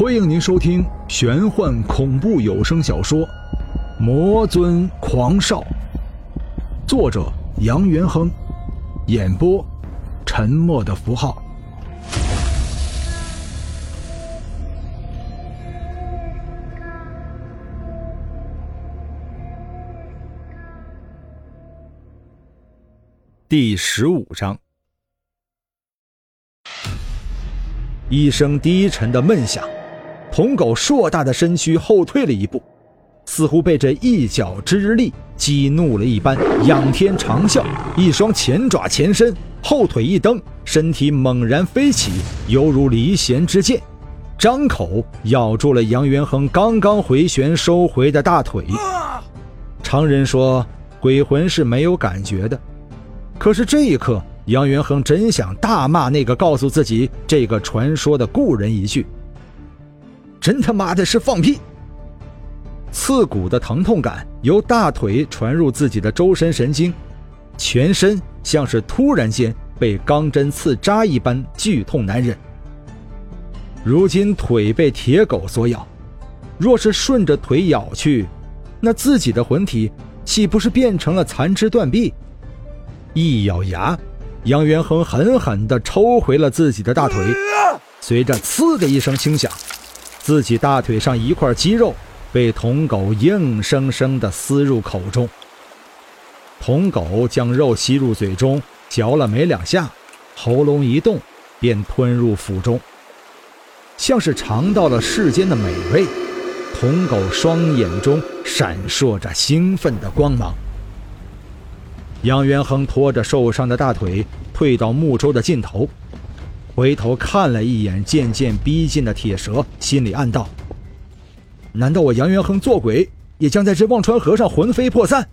欢迎您收听玄幻恐怖有声小说《魔尊狂少》，作者杨元亨，演播沉默的符号。第十五章，一声低沉的闷响。铜狗硕大的身躯后退了一步，似乎被这一脚之力激怒了一般，仰天长啸，一双前爪前伸，后腿一蹬，身体猛然飞起，犹如离弦之箭，张口咬住了杨元亨刚刚回旋收回的大腿。常人说鬼魂是没有感觉的，可是这一刻，杨元亨真想大骂那个告诉自己这个传说的故人一句。真他妈的是放屁！刺骨的疼痛感由大腿传入自己的周身神经，全身像是突然间被钢针刺扎一般剧痛难忍。如今腿被铁狗所咬，若是顺着腿咬去，那自己的魂体岂不是变成了残肢断臂？一咬牙，杨元亨狠狠地抽回了自己的大腿，随着“呲”的一声轻响。自己大腿上一块肌肉被铜狗硬生生地撕入口中。铜狗将肉吸入嘴中，嚼了没两下，喉咙一动，便吞入腹中，像是尝到了世间的美味。铜狗双眼中闪烁着兴奋的光芒。杨元亨拖着受伤的大腿退到木舟的尽头。回头看了一眼渐渐逼近的铁蛇，心里暗道：“难道我杨元亨做鬼，也将在这忘川河上魂飞魄散？”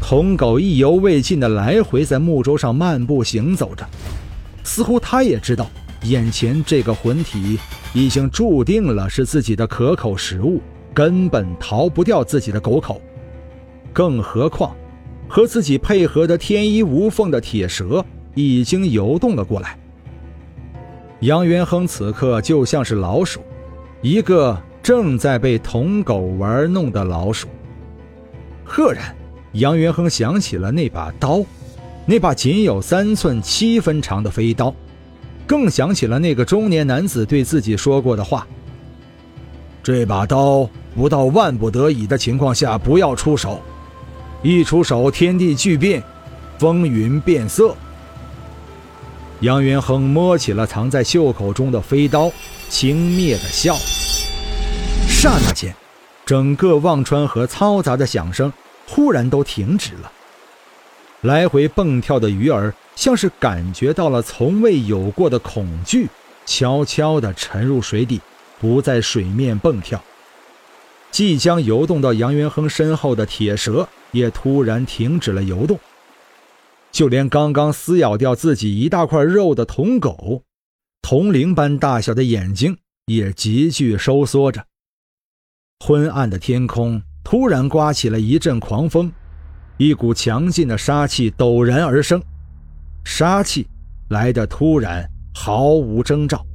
铜狗意犹未尽的来回在木舟上漫步行走着，似乎他也知道，眼前这个魂体已经注定了是自己的可口食物，根本逃不掉自己的狗口。更何况，和自己配合的天衣无缝的铁蛇。已经游动了过来。杨元亨此刻就像是老鼠，一个正在被铜狗玩弄的老鼠。赫然，杨元亨想起了那把刀，那把仅有三寸七分长的飞刀，更想起了那个中年男子对自己说过的话：“这把刀不到万不得已的情况下不要出手，一出手天地巨变，风云变色。”杨元亨摸起了藏在袖口中的飞刀，轻蔑的笑。刹那间，整个忘川河嘈杂的响声忽然都停止了。来回蹦跳的鱼儿像是感觉到了从未有过的恐惧，悄悄地沉入水底，不在水面蹦跳。即将游动到杨元亨身后的铁蛇也突然停止了游动。就连刚刚撕咬掉自己一大块肉的铜狗，铜铃般大小的眼睛也急剧收缩着。昏暗的天空突然刮起了一阵狂风，一股强劲的杀气陡然而生。杀气来得突然，毫无征兆。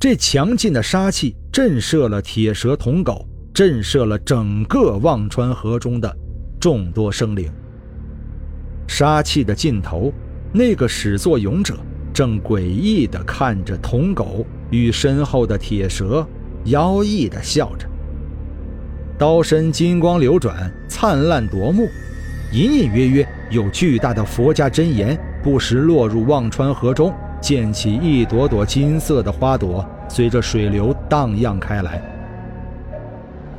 这强劲的杀气震慑了铁蛇、铜狗，震慑了整个忘川河中的众多生灵。杀气的尽头，那个始作俑者正诡异地看着铜狗与身后的铁蛇，妖异地笑着。刀身金光流转，灿烂夺目，隐隐约约有巨大的佛家真言不时落入忘川河中，溅起一朵朵金色的花朵，随着水流荡漾开来。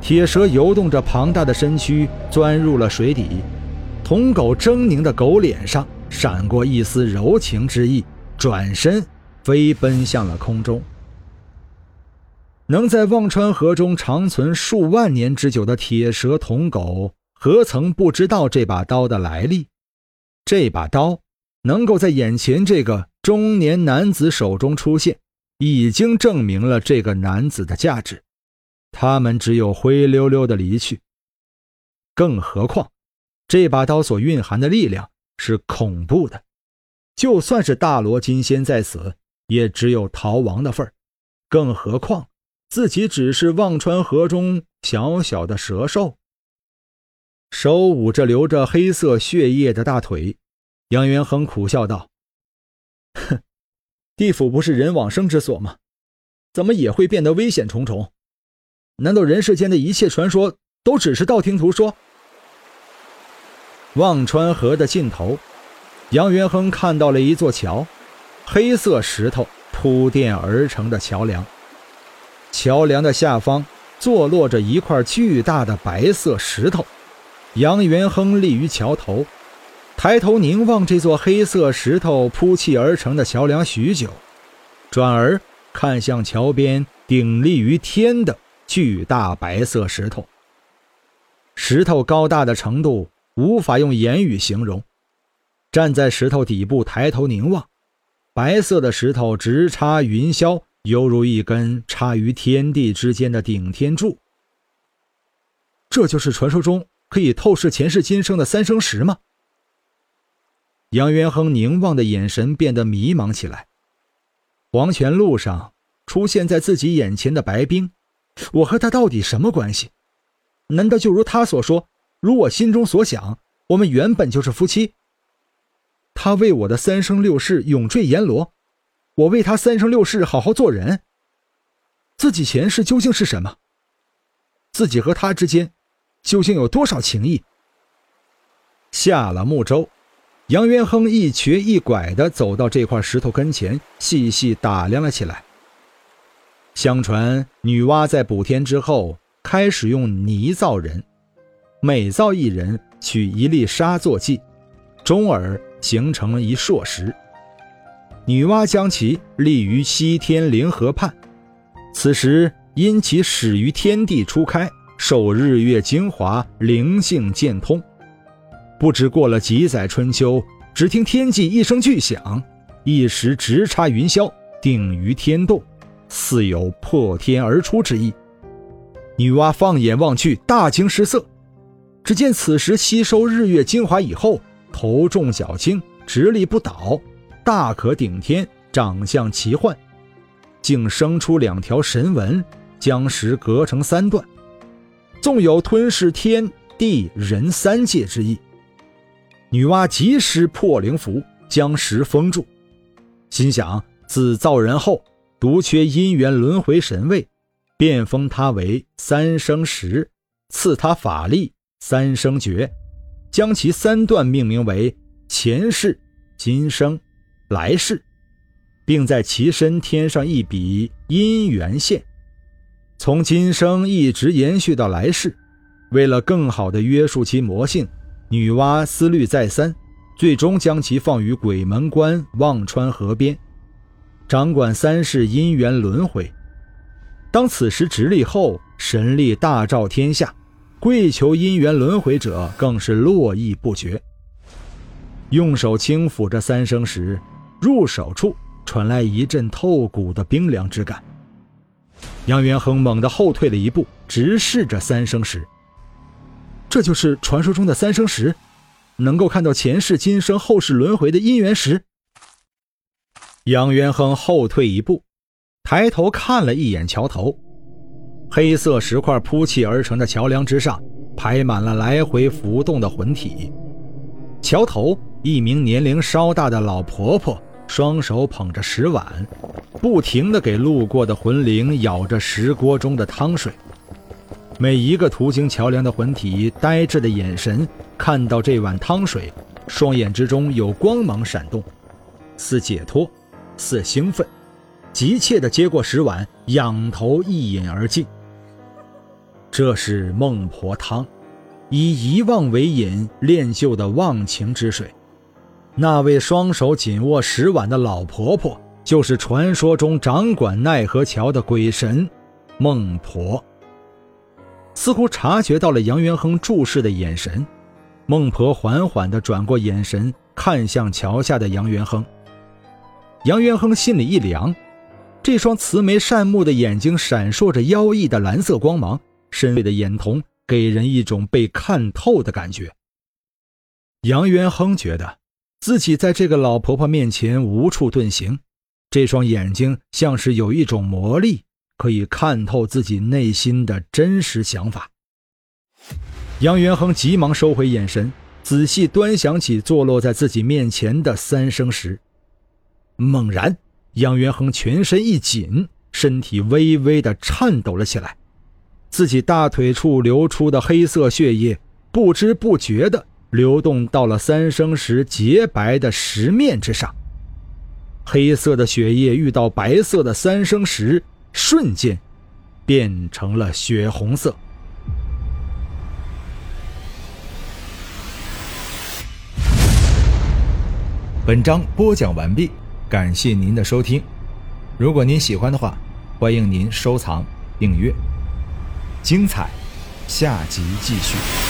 铁蛇游动着庞大的身躯，钻入了水底。铜狗狰狞的狗脸上闪过一丝柔情之意，转身飞奔向了空中。能在忘川河中长存数万年之久的铁蛇铜狗，何曾不知道这把刀的来历？这把刀能够在眼前这个中年男子手中出现，已经证明了这个男子的价值。他们只有灰溜溜的离去。更何况。这把刀所蕴含的力量是恐怖的，就算是大罗金仙在此，也只有逃亡的份儿。更何况自己只是忘川河中小小的蛇兽。手捂着流着黑色血液的大腿，杨元亨苦笑道：“哼，地府不是人往生之所吗？怎么也会变得危险重重？难道人世间的一切传说都只是道听途说？”忘川河的尽头，杨元亨看到了一座桥，黑色石头铺垫而成的桥梁。桥梁的下方坐落着一块巨大的白色石头。杨元亨立于桥头，抬头凝望这座黑色石头铺砌而成的桥梁许久，转而看向桥边顶立于天的巨大白色石头。石头高大的程度无法用言语形容。站在石头底部抬头凝望，白色的石头直插云霄，犹如一根插于天地之间的顶天柱。这就是传说中。可以透视前世今生的三生石吗？杨元亨凝望的眼神变得迷茫起来。黄泉路上出现在自己眼前的白冰，我和他到底什么关系？难道就如他所说，如我心中所想，我们原本就是夫妻？他为我的三生六世永坠阎罗，我为他三生六世好好做人。自己前世究竟是什么？自己和他之间？究竟有多少情谊？下了木舟，杨元亨一瘸一拐地走到这块石头跟前，细细打量了起来。相传女娲在补天之后，开始用泥造人，每造一人，取一粒沙作祭，终而形成了一硕石。女娲将其立于西天灵河畔，此时因其始于天地初开。受日月精华，灵性渐通。不知过了几载春秋，只听天际一声巨响，一石直插云霄，定于天洞，似有破天而出之意。女娲放眼望去，大惊失色。只见此石吸收日月精华以后，头重脚轻，直立不倒，大可顶天，长相奇幻，竟生出两条神纹，将石隔成三段。纵有吞噬天地人三界之意，女娲及时破灵符，将石封住，心想自造人后独缺姻缘轮回神位，便封他为三生石，赐他法力三生诀，将其三段命名为前世、今生、来世，并在其身添上一笔姻缘线。从今生一直延续到来世，为了更好的约束其魔性，女娲思虑再三，最终将其放于鬼门关忘川河边，掌管三世姻缘轮回。当此时直立后，神力大照天下，跪求姻缘轮回者更是络绎不绝。用手轻抚着三生石，入手处传来一阵透骨的冰凉之感。杨元亨猛地后退了一步，直视着三生石。这就是传说中的三生石，能够看到前世、今生、后世轮回的姻缘石。杨元亨后退一步，抬头看了一眼桥头，黑色石块铺砌而成的桥梁之上，排满了来回浮动的魂体。桥头，一名年龄稍大的老婆婆。双手捧着石碗，不停地给路过的魂灵舀着石锅中的汤水。每一个途经桥梁的魂体，呆滞的眼神看到这碗汤水，双眼之中有光芒闪动，似解脱，似兴奋，急切地接过石碗，仰头一饮而尽。这是孟婆汤，以遗忘为饮，炼就的忘情之水。那位双手紧握石碗的老婆婆，就是传说中掌管奈何桥的鬼神孟婆。似乎察觉到了杨元亨注视的眼神，孟婆缓缓地转过眼神，看向桥下的杨元亨。杨元亨心里一凉，这双慈眉善目的眼睛闪烁着妖异的蓝色光芒，深邃的眼瞳给人一种被看透的感觉。杨元亨觉得。自己在这个老婆婆面前无处遁形，这双眼睛像是有一种魔力，可以看透自己内心的真实想法。杨元亨急忙收回眼神，仔细端详起坐落在自己面前的三生石。猛然，杨元亨全身一紧，身体微微的颤抖了起来，自己大腿处流出的黑色血液不知不觉的流动到了三生石洁白的石面之上。黑色的血液遇到白色的三生石，瞬间变成了血红色。本章播讲完毕，感谢您的收听。如果您喜欢的话，欢迎您收藏、订阅。精彩，下集继续。